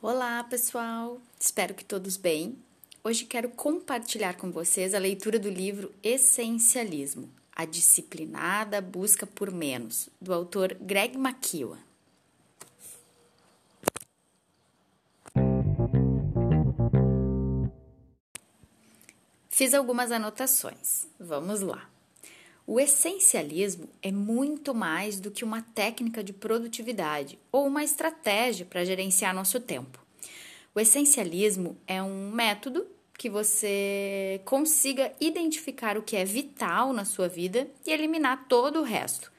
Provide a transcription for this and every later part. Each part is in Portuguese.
Olá, pessoal! Espero que todos bem. Hoje quero compartilhar com vocês a leitura do livro Essencialismo: A Disciplinada Busca por Menos, do autor Greg McKeown. Fiz algumas anotações. Vamos lá. O essencialismo é muito mais do que uma técnica de produtividade ou uma estratégia para gerenciar nosso tempo. O essencialismo é um método que você consiga identificar o que é vital na sua vida e eliminar todo o resto,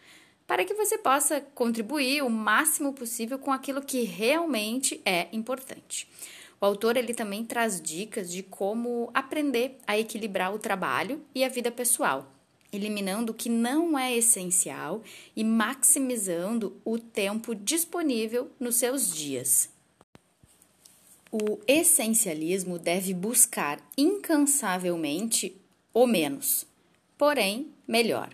para que você possa contribuir o máximo possível com aquilo que realmente é importante. O autor ele também traz dicas de como aprender a equilibrar o trabalho e a vida pessoal eliminando o que não é essencial e maximizando o tempo disponível nos seus dias. O essencialismo deve buscar incansavelmente o menos, porém melhor.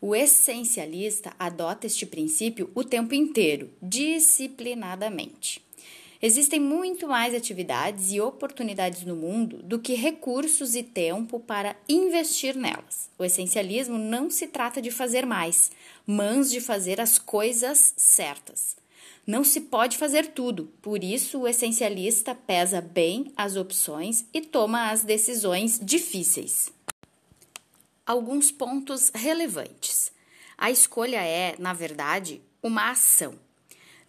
O essencialista adota este princípio o tempo inteiro, disciplinadamente. Existem muito mais atividades e oportunidades no mundo do que recursos e tempo para investir nelas. O essencialismo não se trata de fazer mais, mas de fazer as coisas certas. Não se pode fazer tudo, por isso o essencialista pesa bem as opções e toma as decisões difíceis. Alguns pontos relevantes. A escolha é, na verdade, uma ação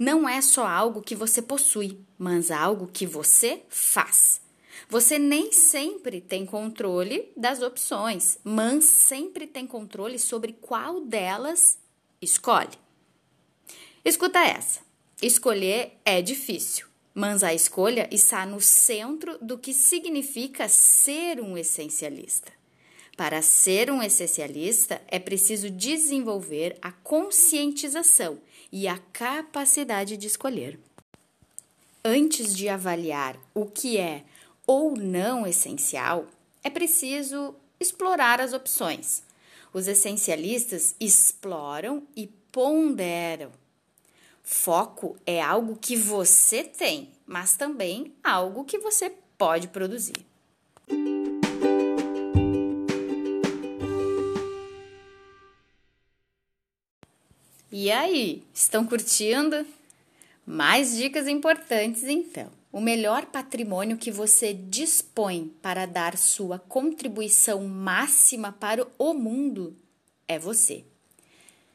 não é só algo que você possui, mas algo que você faz. Você nem sempre tem controle das opções, mas sempre tem controle sobre qual delas escolhe. Escuta essa. Escolher é difícil, mas a escolha está no centro do que significa ser um essencialista. Para ser um essencialista, é preciso desenvolver a conscientização e a capacidade de escolher. Antes de avaliar o que é ou não essencial, é preciso explorar as opções. Os essencialistas exploram e ponderam. Foco é algo que você tem, mas também algo que você pode produzir. E aí, estão curtindo? Mais dicas importantes então. O melhor patrimônio que você dispõe para dar sua contribuição máxima para o mundo é você.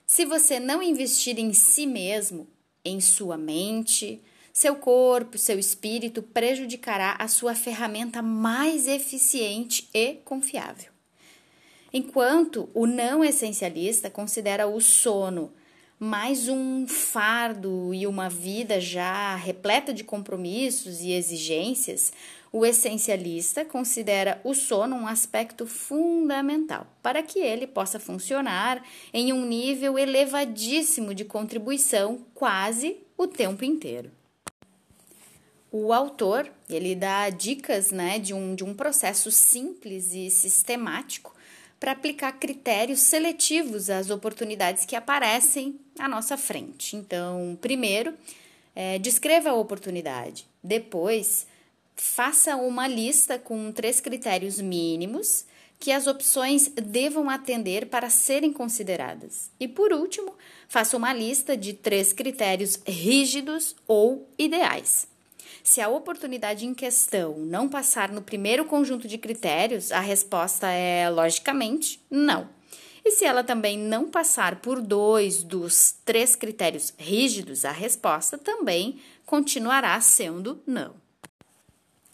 Se você não investir em si mesmo, em sua mente, seu corpo, seu espírito prejudicará a sua ferramenta mais eficiente e confiável. Enquanto o não essencialista considera o sono mais um fardo e uma vida já repleta de compromissos e exigências, o essencialista considera o sono um aspecto fundamental para que ele possa funcionar em um nível elevadíssimo de contribuição quase o tempo inteiro. O autor ele dá dicas né, de, um, de um processo simples e sistemático para aplicar critérios seletivos às oportunidades que aparecem à nossa frente. Então, primeiro, é, descreva a oportunidade. Depois, faça uma lista com três critérios mínimos que as opções devam atender para serem consideradas. E por último, faça uma lista de três critérios rígidos ou ideais. Se a oportunidade em questão não passar no primeiro conjunto de critérios, a resposta é, logicamente, não. E se ela também não passar por dois dos três critérios rígidos, a resposta também continuará sendo não.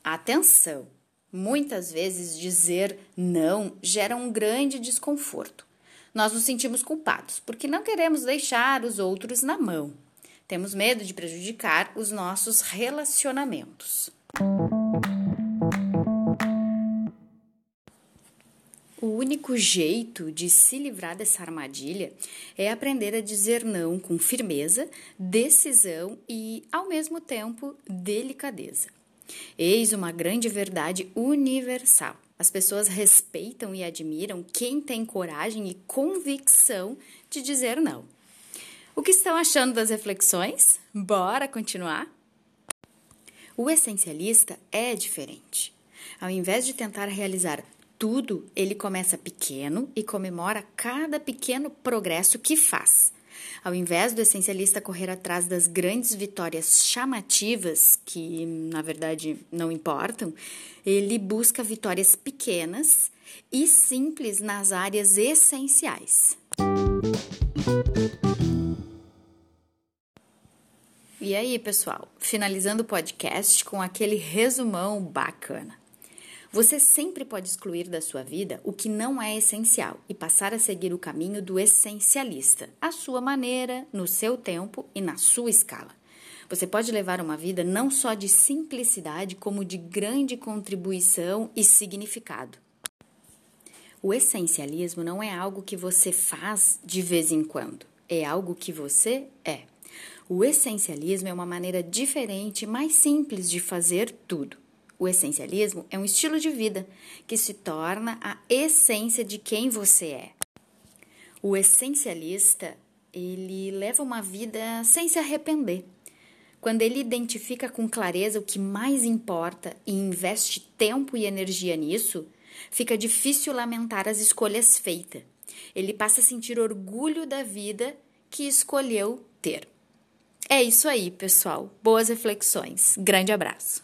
Atenção! Muitas vezes dizer não gera um grande desconforto. Nós nos sentimos culpados porque não queremos deixar os outros na mão. Temos medo de prejudicar os nossos relacionamentos. O único jeito de se livrar dessa armadilha é aprender a dizer não com firmeza, decisão e, ao mesmo tempo, delicadeza. Eis uma grande verdade universal. As pessoas respeitam e admiram quem tem coragem e convicção de dizer não. O que estão achando das reflexões? Bora continuar? O essencialista é diferente. Ao invés de tentar realizar tudo, ele começa pequeno e comemora cada pequeno progresso que faz. Ao invés do essencialista correr atrás das grandes vitórias chamativas, que na verdade não importam, ele busca vitórias pequenas e simples nas áreas essenciais. E aí, pessoal, finalizando o podcast com aquele resumão bacana. Você sempre pode excluir da sua vida o que não é essencial e passar a seguir o caminho do essencialista, à sua maneira, no seu tempo e na sua escala. Você pode levar uma vida não só de simplicidade, como de grande contribuição e significado. O essencialismo não é algo que você faz de vez em quando, é algo que você é. O essencialismo é uma maneira diferente, mais simples de fazer tudo. O essencialismo é um estilo de vida que se torna a essência de quem você é. O essencialista, ele leva uma vida sem se arrepender. Quando ele identifica com clareza o que mais importa e investe tempo e energia nisso, fica difícil lamentar as escolhas feitas. Ele passa a sentir orgulho da vida que escolheu ter. É isso aí, pessoal. Boas reflexões. Grande abraço.